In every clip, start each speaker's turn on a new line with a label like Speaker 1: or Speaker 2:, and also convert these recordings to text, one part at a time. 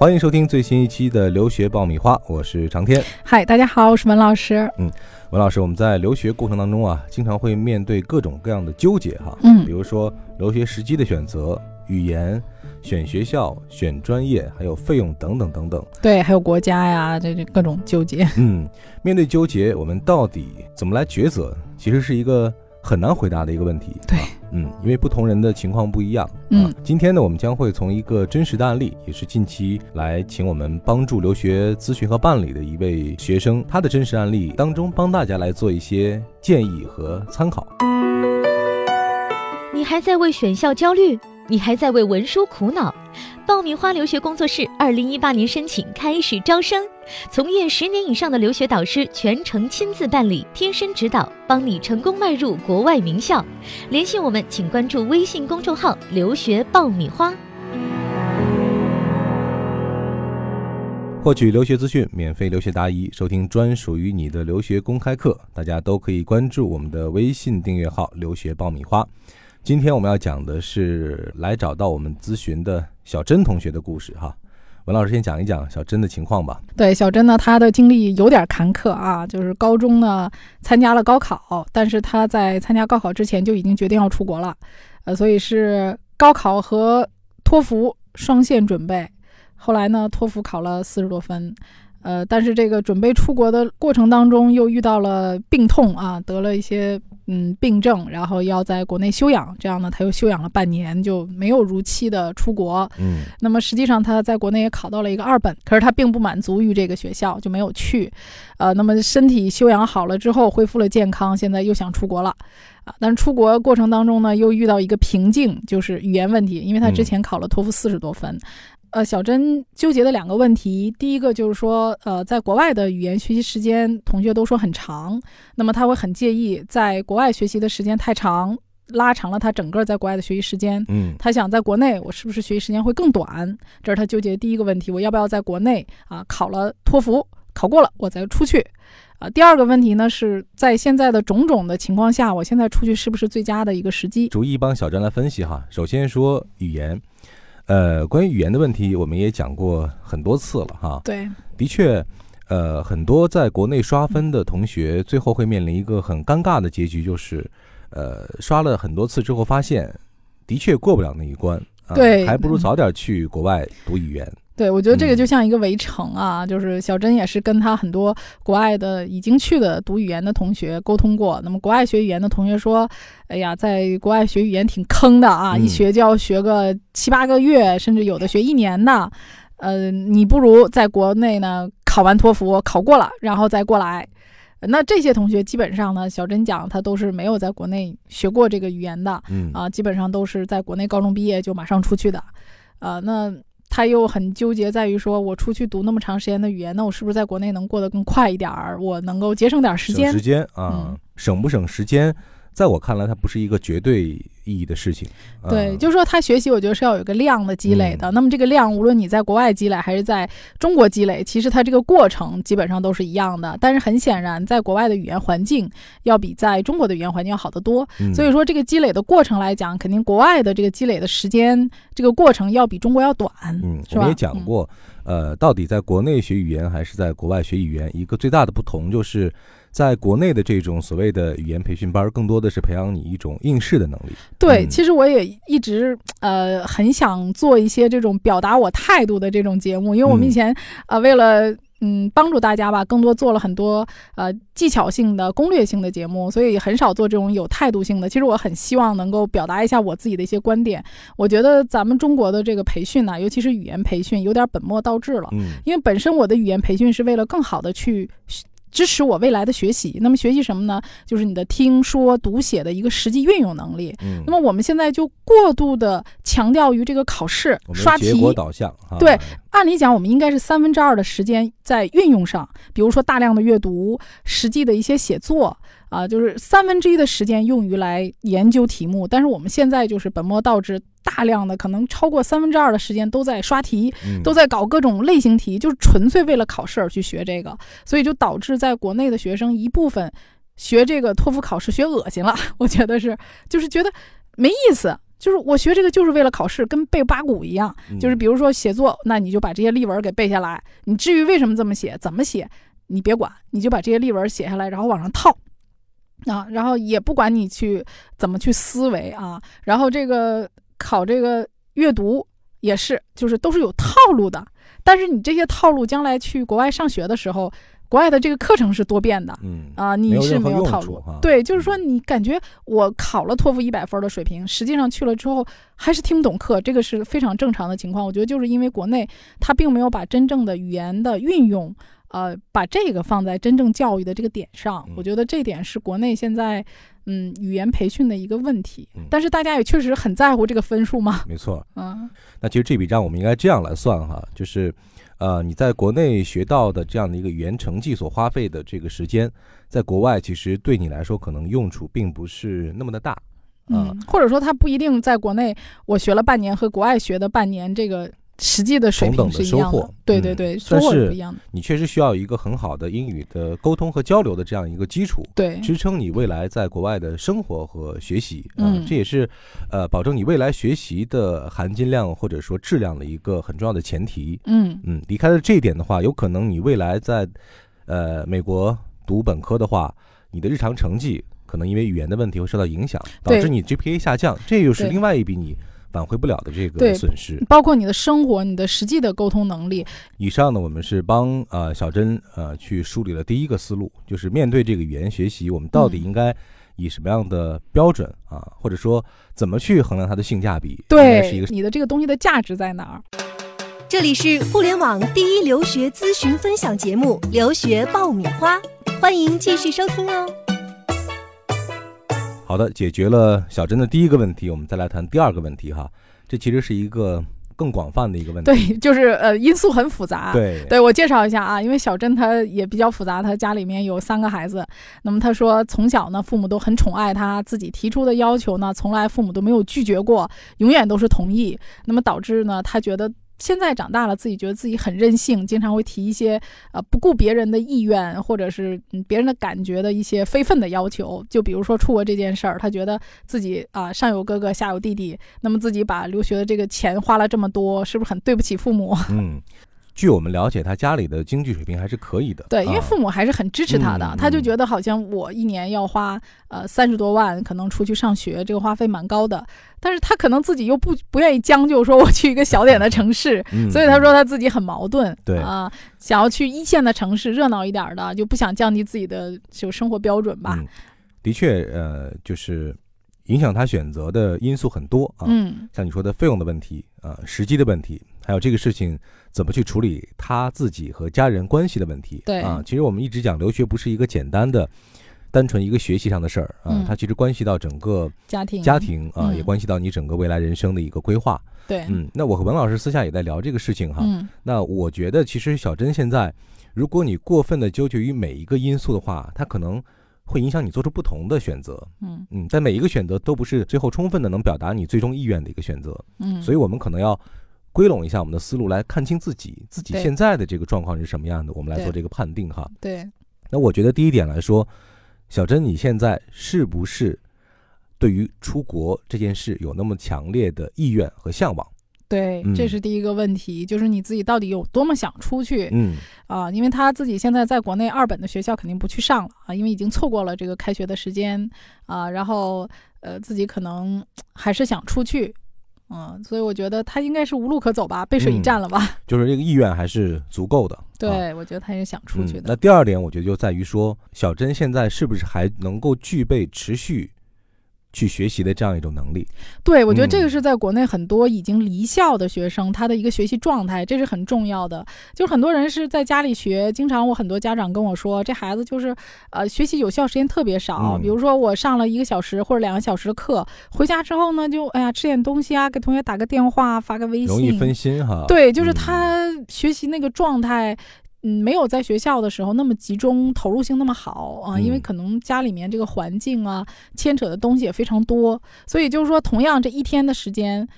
Speaker 1: 欢迎收听最新一期的留学爆米花，我是长天。
Speaker 2: 嗨，大家好，我是文老师。
Speaker 1: 嗯，文老师，我们在留学过程当中啊，经常会面对各种各样的纠结哈。
Speaker 2: 嗯
Speaker 1: 比如说留学时机的选择、语言、选学校、选专业，还有费用等等等等。
Speaker 2: 对，还有国家呀，这这各种纠结。
Speaker 1: 嗯，面对纠结，我们到底怎么来抉择？其实是一个很难回答的一个问题。
Speaker 2: 对
Speaker 1: 啊嗯，因为不同人的情况不一样。
Speaker 2: 嗯
Speaker 1: 啊，今天呢，我们将会从一个真实的案例，也是近期来请我们帮助留学咨询和办理的一位学生，他的真实案例当中，帮大家来做一些建议和参考。
Speaker 3: 你还在为选校焦虑？你还在为文书苦恼？爆米花留学工作室二零一八年申请开始招生，从业十年以上的留学导师全程亲自办理，贴身指导，帮你成功迈入国外名校。联系我们，请关注微信公众号“留学爆米花”。
Speaker 1: 获取留学资讯，免费留学答疑，收听专属于你的留学公开课，大家都可以关注我们的微信订阅号“留学爆米花”。今天我们要讲的是来找到我们咨询的小珍同学的故事哈。文老师先讲一讲小珍的情况吧。
Speaker 2: 对，小珍呢，她的经历有点坎坷啊，就是高中呢参加了高考，但是她在参加高考之前就已经决定要出国了，呃，所以是高考和托福双线准备。后来呢，托福考了四十多分，呃，但是这个准备出国的过程当中又遇到了病痛啊，得了一些嗯病症，然后要在国内休养，这样呢，他又休养了半年，就没有如期的出国。
Speaker 1: 嗯
Speaker 2: 那么实际上他在国内也考到了一个二本，可是他并不满足于这个学校，就没有去。呃，那么身体休养好了之后，恢复了健康，现在又想出国了。啊，但是出国过程当中呢，又遇到一个瓶颈，就是语言问题，因为他之前考了托福四十多分。呃，小珍纠结的两个问题，第一个就是说，呃，在国外的语言学习时间，同学都说很长，那么他会很介意在国外学习的时间太长，拉长了他整个在国外的学习时间。
Speaker 1: 嗯
Speaker 2: 他想在国内，我是不是学习时间会更短？这是他纠结的第一个问题，我要不要在国内啊考了托福，考过了我再出去？啊，第二个问题呢是在现在的种种的情况下，我现在出去是不是最佳的一个时机？
Speaker 1: 逐一帮小珍来分析哈。首先说语言，呃，关于语言的问题，我们也讲过很多次了哈。
Speaker 2: 对，
Speaker 1: 的确，呃，很多在国内刷分的同学，最后会面临一个很尴尬的结局，就是，呃，刷了很多次之后，发现的确过不了那一关，啊、
Speaker 2: 对
Speaker 1: 还不如早点去国外读语言。
Speaker 2: 对，我觉得这个
Speaker 1: 嗯
Speaker 2: 就像一个围城啊，就是小珍也是跟他很多国外的已经去的读语言的同学沟通过。那么国外学语言的同学说，哎呀，在国外学语言挺坑的啊，
Speaker 1: 嗯
Speaker 2: 一学就要学个七八个月，甚至有的学一年的。呃，你不如在国内呢考完托福，考过了，然后再过来。那这些同学基本上呢，小珍讲他都是没有在国内学过这个语言的，
Speaker 1: 嗯
Speaker 2: 啊，基本上都是在国内高中毕业就马上出去的，呃，那他又很纠结在于说，我出去读那么长时间的语言，那我是不是在国内能过得更快一点儿？我能够节省点时间
Speaker 1: 省时？间啊，
Speaker 2: 嗯
Speaker 1: 省不省时间，在我看来，它不是一个绝对意义的事情。啊
Speaker 2: 对，就是说他学习，我觉得是要有一个量的积累的。
Speaker 1: 嗯
Speaker 2: 那么这个量，无论你在国外积累还是在中国积累，其实它这个过程基本上都是一样的。但是很显然，在国外的语言环境要比在中国的语言环境要好得多。
Speaker 1: 嗯
Speaker 2: 所以说，这个积累的过程来讲，肯定国外的这个积累的时间，这个过程要比中国要短。
Speaker 1: 嗯，我们也讲过，呃，到底在国内学语言还是在国外学语言，一个最大的不同就是，在国内的这种所谓的语言培训班，更多的是培养你一种应试的能力。
Speaker 2: 对，
Speaker 1: 嗯
Speaker 2: 其实我也一直呃很想做一些这种表达我态度的这种节目，因为我们以
Speaker 1: 嗯
Speaker 2: 前呃为了嗯帮助大家吧，更多做了很多呃技巧性的、攻略性的节目，所以很少做这种有态度性的。其实我很希望能够表达一下我自己的一些观点。我觉得咱们中国的这个培训呢，尤其是语言培训，有点本末倒置了。
Speaker 1: 嗯
Speaker 2: 因为本身我的语言培训是为了更好的去支持我未来的学习。那么学习什么呢？就是你的听说读写的一个实际运用能力。
Speaker 1: 嗯，
Speaker 2: 那么我们现在就过度的强调于这个考试刷题，
Speaker 1: 结果导向。
Speaker 2: 对按理讲，我们应该是三分之二的时间在运用上，比如说大量的阅读、实际的一些写作啊、就是三分之一的时间用于来研究题目。但是我们现在就是本末倒置，大量的可能超过三分之二的时间都在刷题，
Speaker 1: 嗯
Speaker 2: 都在搞各种类型题，就是纯粹为了考试而去学这个，所以就导致在国内的学生一部分学这个托福考试学恶心了，我觉得是，就是觉得没意思。就是我学这个就是为了考试，跟背八股一样。
Speaker 1: 嗯
Speaker 2: 就是比如说写作，那你就把这些例文给背下来。你至于为什么这么写，怎么写，你别管，你就把这些例文写下来，然后往上套。啊，然后也不管你去怎么去思维啊，然后这个考这个阅读也是，就是都是有套路的。但是你这些套路将来去国外上学的时候，国外的这个课程是多变的，
Speaker 1: 嗯
Speaker 2: 啊，你是
Speaker 1: 没有
Speaker 2: 套路。对，就是说你感觉我考了托福一百分的水平，实际上去了之后还是听不懂课，这个是非常正常的情况。我觉得就是因为国内它并没有把真正的语言的运用，呃，把这个放在真正教育的这个点上
Speaker 1: 嗯。
Speaker 2: 我觉得这点是国内现在嗯语言培训的一个问题
Speaker 1: 嗯。
Speaker 2: 但是大家也确实很在乎这个分数嘛。
Speaker 1: 没错。
Speaker 2: 嗯
Speaker 1: 那其实这笔账我们应该这样来算哈，就是，呃，你在国内学到的这样的一个语言成绩所花费的这个时间，在国外其实对你来说可能用处并不是那么的大。啊
Speaker 2: 嗯，或者说他不一定在国内我学了半年和国外学的半年这个实际的水
Speaker 1: 同等
Speaker 2: 平是一样
Speaker 1: 的收获嗯
Speaker 2: 对对对，收
Speaker 1: 但是
Speaker 2: 获是不一样的。
Speaker 1: 你确实需要一个很好的英语的沟通和交流的这样一个基础，
Speaker 2: 对，
Speaker 1: 支撑你未来在国外的生活和学习。呃
Speaker 2: 嗯
Speaker 1: 这也是呃保证你未来学习的含金量或者说质量的一个很重要的前提。
Speaker 2: 嗯
Speaker 1: 嗯，离开了这一点的话，有可能你未来在呃美国读本科的话，你的日常成绩可能因为语言的问题会受到影响，导致你 GPA 下降，这又是另外一笔你挽回不了的这个损失。
Speaker 2: 包括你的生活、你的实际的沟通能力。
Speaker 1: 以上呢，我们是帮呃小珍呃去梳理了第一个思路，就是面对这个语言学习，我们到底
Speaker 2: 嗯
Speaker 1: 应该以什么样的标准啊，或者说怎么去衡量它的性价比？对是一个
Speaker 2: 对你的这个东西的价值在哪儿？
Speaker 4: 这里是互联网第一留学咨询分享节目《留学爆米花》，欢迎继续收听哦。
Speaker 1: 好的，解决了小珍的第一个问题，我们再来谈第二个问题哈。这其实是一个更广泛的一个问题。
Speaker 2: 对，就是呃，因素很复杂。
Speaker 1: 对
Speaker 2: 对我介绍一下啊，因为小珍她也比较复杂，她家里面有三个孩子。那么她说，从小呢，父母都很宠爱她，自己提出的要求呢，从来父母都没有拒绝过，永远都是同意。那么导致呢，她觉得。现在长大了，自己觉得自己很任性，经常会提一些呃不顾别人的意愿或者是别人的感觉的一些非分的要求。就比如说出国这件事儿，他觉得自己啊、上有哥哥下有弟弟，那么自己把留学的这个钱花了这么多，是不是很对不起父母？
Speaker 1: 嗯，据我们了解，他家里的经济水平还是可以的。
Speaker 2: 对，因为
Speaker 1: 啊
Speaker 2: 父母还是很支持他的，
Speaker 1: 嗯
Speaker 2: 他就
Speaker 1: 嗯
Speaker 2: 觉得好像我一年要花呃三十多万，可能出去上学，这个花费蛮高的。但是他可能自己又不不愿意将就，说我去一个小点的城市，
Speaker 1: 嗯
Speaker 2: 所以他说他自己很矛盾。
Speaker 1: 对
Speaker 2: 啊、想要去一线的城市，热闹一点儿的，就不想降低自己的就生活标准吧。
Speaker 1: 嗯，的确，呃，就是影响他选择的因素很多啊。
Speaker 2: 嗯
Speaker 1: 像你说的费用的问题啊、时机的问题，还有这个事情怎么去处理他自己和家人关系的问题。
Speaker 2: 对
Speaker 1: 啊，其实我们一直讲留学不是一个简单的、单纯一个学习上的事儿啊，
Speaker 2: 嗯
Speaker 1: 它其实关系到整个
Speaker 2: 家庭
Speaker 1: 家庭啊，
Speaker 2: 嗯
Speaker 1: 也关系到你整个未来人生的一个规划。
Speaker 2: 对，
Speaker 1: 嗯，那我和文老师私下也在聊这个事情哈。
Speaker 2: 嗯
Speaker 1: 那我觉得其实小珍现在，如果你过分的纠结于每一个因素的话，它可能会影响你做出不同的选择。
Speaker 2: 嗯
Speaker 1: 嗯，但每一个选择都不是最后充分的能表达你最终意愿的一个选择。
Speaker 2: 嗯，
Speaker 1: 所以我们可能要归拢一下我们的思路，来看清自己自己现在的这个状况是什么样的，我们来做这个判定哈。
Speaker 2: 对，
Speaker 1: 那我觉得第一点来说，小珍你现在是不是对于出国这件事有那么强烈的意愿和向往？
Speaker 2: 对，
Speaker 1: 嗯
Speaker 2: 这是第一个问题，就是你自己到底有多么想出去。
Speaker 1: 嗯
Speaker 2: 啊，因为他自己现在在国内二本的学校肯定不去上了啊，因为已经错过了这个开学的时间啊，然后呃自己可能还是想出去，嗯，所以我觉得他应该是无路可走吧，背水一
Speaker 1: 嗯
Speaker 2: 战了吧？
Speaker 1: 就是这个意愿还是足够的。啊
Speaker 2: 对，我觉得他也想出去的。
Speaker 1: 嗯那第二点，我觉得就在于说，小珍现在是不是还能够具备持续去学习的这样一种能力？
Speaker 2: 对，我觉得这个
Speaker 1: 嗯
Speaker 2: 是在国内很多已经离校的学生他的一个学习状态，这是很重要的。就是很多人是在家里学，经常我很多家长跟我说，这孩子就是呃学习有效时间特别少。
Speaker 1: 嗯
Speaker 2: 比如说我上了一个小时或者两个小时的课，回家之后呢，就哎呀吃点东西啊，给同学打个电话，发个微信，
Speaker 1: 容易分心哈。
Speaker 2: 对，就是
Speaker 1: 嗯
Speaker 2: 他学习那个状态，嗯，没有在学校的时候那么集中，投入性那么好啊，因为
Speaker 1: 嗯
Speaker 2: 可能家里面这个环境啊，牵扯的东西也非常多，所以就是说，同样这一天的时间。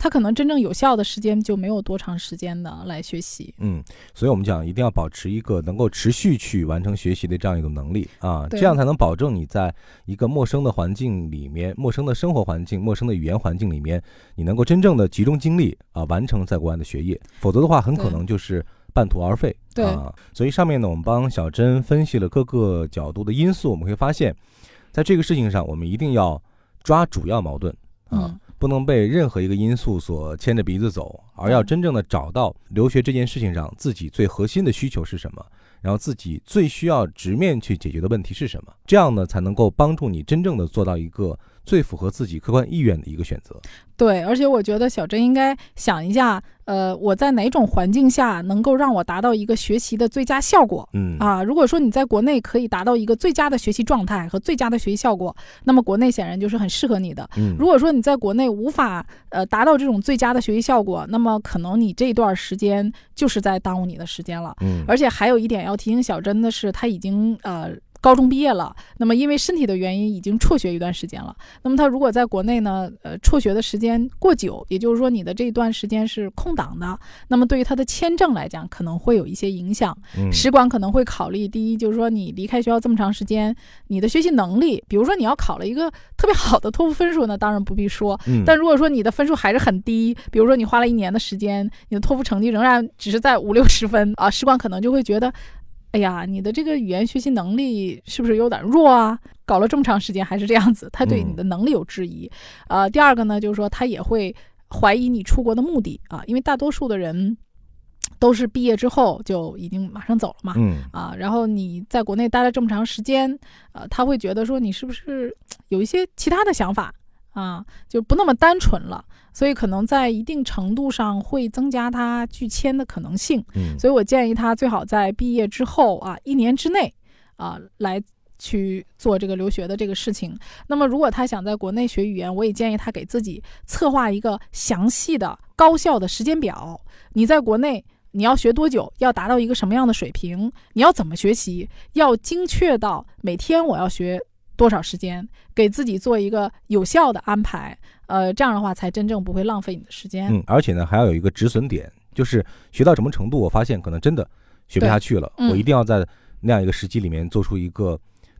Speaker 2: 他可能真正有效的时间就没有多长时间的来学习。
Speaker 1: 嗯，所以我们讲一定要保持一个能够持续去完成学习的这样一种能力啊，这样才能保证你在一个陌生的环境里面、陌生的生活环境、陌生的语言环境里面，你能够真正的集中精力啊，完成在国外的学业。否则的话，很可能就是半途而废。
Speaker 2: 对
Speaker 1: 啊，所以上面呢，我们帮小珍分析了各个角度的因素，我们会发现，在这个事情上，我们一定要抓主要矛盾啊。
Speaker 2: 嗯，
Speaker 1: 不能被任何一个因素所牵着鼻子走，而要真正的找到留学这件事情上自己最核心的需求是什么，然后自己最需要直面去解决的问题是什么，这样呢才能够帮助你真正的做到一个最符合自己客观意愿的一个选择。
Speaker 2: 对，而且我觉得小珍应该想一下，呃，我在哪种环境下能够让我达到一个学习的最佳效果。
Speaker 1: 嗯
Speaker 2: 啊，如果说你在国内可以达到一个最佳的学习状态和最佳的学习效果，那么国内显然就是很适合你的。
Speaker 1: 嗯
Speaker 2: 如果说你在国内无法呃达到这种最佳的学习效果，那么可能你这段时间就是在耽误你的时间了。
Speaker 1: 嗯
Speaker 2: 而且还有一点要提醒小珍的是，她已经呃高中毕业了，那么因为身体的原因已经辍学一段时间了。那么他如果在国内呢，呃辍学的时间过久，也就是说你的这段时间是空档的，那么对于他的签证来讲可能会有一些影响。
Speaker 1: 嗯
Speaker 2: 使馆可能会考虑，第一就是说你离开学校这么长时间，你的学习能力，比如说你要考了一个特别好的托福分数，呢当然不必说。
Speaker 1: 嗯
Speaker 2: 但如果说你的分数还是很低，比如说你花了一年的时间，你的托福成绩仍然只是在五六十分啊，使馆可能就会觉得，哎呀，你的这个语言学习能力是不是有点弱啊？搞了这么长时间还是这样子，他对你的能力有质疑。呃，第二个呢，就是说他也会怀疑你出国的目的啊，因为大多数的人都是毕业之后就已经马上走了嘛。
Speaker 1: 嗯
Speaker 2: 啊，然后你在国内待了这么长时间，呃，他会觉得说你是不是有一些其他的想法啊，就不那么单纯了，所以可能在一定程度上会增加他拒签的可能性。
Speaker 1: 嗯
Speaker 2: 所以我建议他最好在毕业之后啊，一年之内啊来。去做这个留学的这个事情。那么，如果他想在国内学语言，我也建议他给自己策划一个详细的、高效的时间表。你在国内你要学多久，要达到一个什么样的水平，你要怎么学习，要精确到每天我要学多少时间，给自己做一个有效的安排。呃，这样的话才真正不会浪费你的时间。
Speaker 1: 嗯，而且呢还要有一个止损点，就是学到什么程度，我发现可能真的学不下去了，
Speaker 2: 嗯
Speaker 1: 我一定要在那样一个时机里面做出一个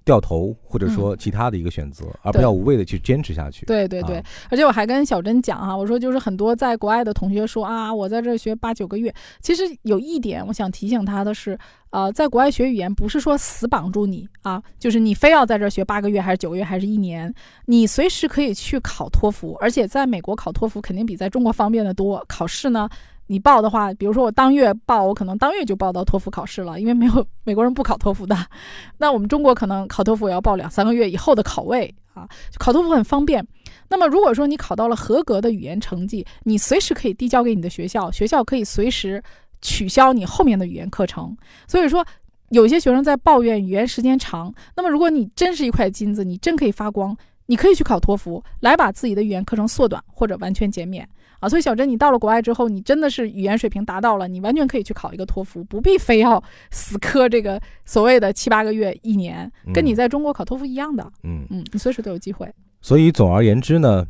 Speaker 1: 掉头，或者说其他的一个选择，而不要无谓的去坚持下去。
Speaker 2: 对对对，
Speaker 1: 啊
Speaker 2: 而且我还跟小珍讲哈、我说就是很多在国外的同学说啊，我在这儿学八九个月。其实有一点我想提醒他的是，呃，在国外学语言不是说死绑住你啊，就是你非要在这儿学八个月还是九个月还是一年，你随时可以去考托福，而且在美国考托福肯定比在中国方便的多。考试呢，你报的话，比如说我当月报，我可能当月就报到托福考试了，因为没有美国人不考托福的。那我们中国可能考托福也要报两三个月以后的考位啊，考托福很方便。那么如果说你考到了合格的语言成绩，你随时可以递交给你的学校，学校可以随时取消你后面的语言课程。所以说。有些学生在抱怨语言时间长，那么如果你真是一块金子，你真可以发光，你可以去考托福，来把自己的语言课程缩短或者完全减免啊。所以小珍，你到了国外之后，你真的是语言水平达到了，你完全可以去考一个托福，不必非要死磕这个所谓的七八个月、一年，跟你
Speaker 1: 嗯
Speaker 2: 在中国考托福一样的。
Speaker 1: 嗯，
Speaker 2: 嗯，你随时都有机会。
Speaker 1: 所以总而言之呢，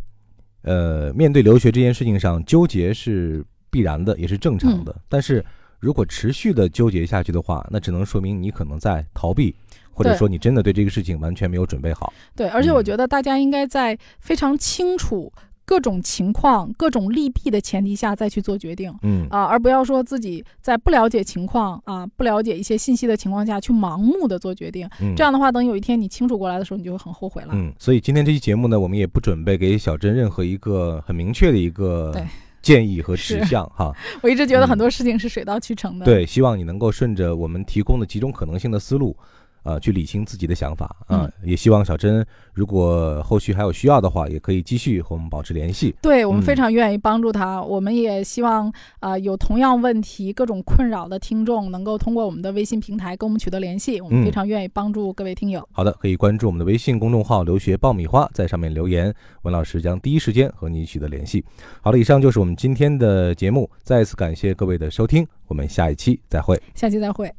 Speaker 1: 呃，面对留学这件事情上纠结是必然的，也是正常的。但是如果持续的纠结下去的话，那只能说明你可能在逃避，或者说你真的对这个事情完全没有准备好。
Speaker 2: 对，而且我
Speaker 1: 嗯
Speaker 2: 觉得大家应该在非常清楚各种情况、各种利弊的前提下再去做决定
Speaker 1: 嗯
Speaker 2: 啊，而不要说自己在不了解情况啊、不了解一些信息的情况下去盲目的做决定。
Speaker 1: 嗯，
Speaker 2: 这样的话，等有一天你清楚过来的时候，你就会很后悔了。
Speaker 1: 嗯，所以今天这期节目呢，我们也不准备给小珍任何一个很明确的一个
Speaker 2: 对
Speaker 1: 建议和指
Speaker 2: 是
Speaker 1: 向哈。
Speaker 2: 我一直觉得
Speaker 1: 嗯
Speaker 2: 很多事情是水到渠成的。
Speaker 1: 对，希望你能够顺着我们提供的几种可能性的思路，呃，去理清自己的想法啊、
Speaker 2: 嗯
Speaker 1: 也希望小珍如果后续还有需要的话，也可以继续和我们保持联系。
Speaker 2: 对我们非
Speaker 1: 嗯
Speaker 2: 常愿意帮助他，我们也希望啊、呃有同样问题、各种困扰的听众能够通过我们的微信平台跟我们取得联系，我们
Speaker 1: 嗯
Speaker 2: 非常愿意帮助各位听友。
Speaker 1: 好的，可以关注我们的微信公众号“留学爆米花”，在上面留言，文老师将第一时间和你取得联系。好了，以上就是我们今天的节目，再次感谢各位的收听，我们下一期再会。
Speaker 2: 下期再会。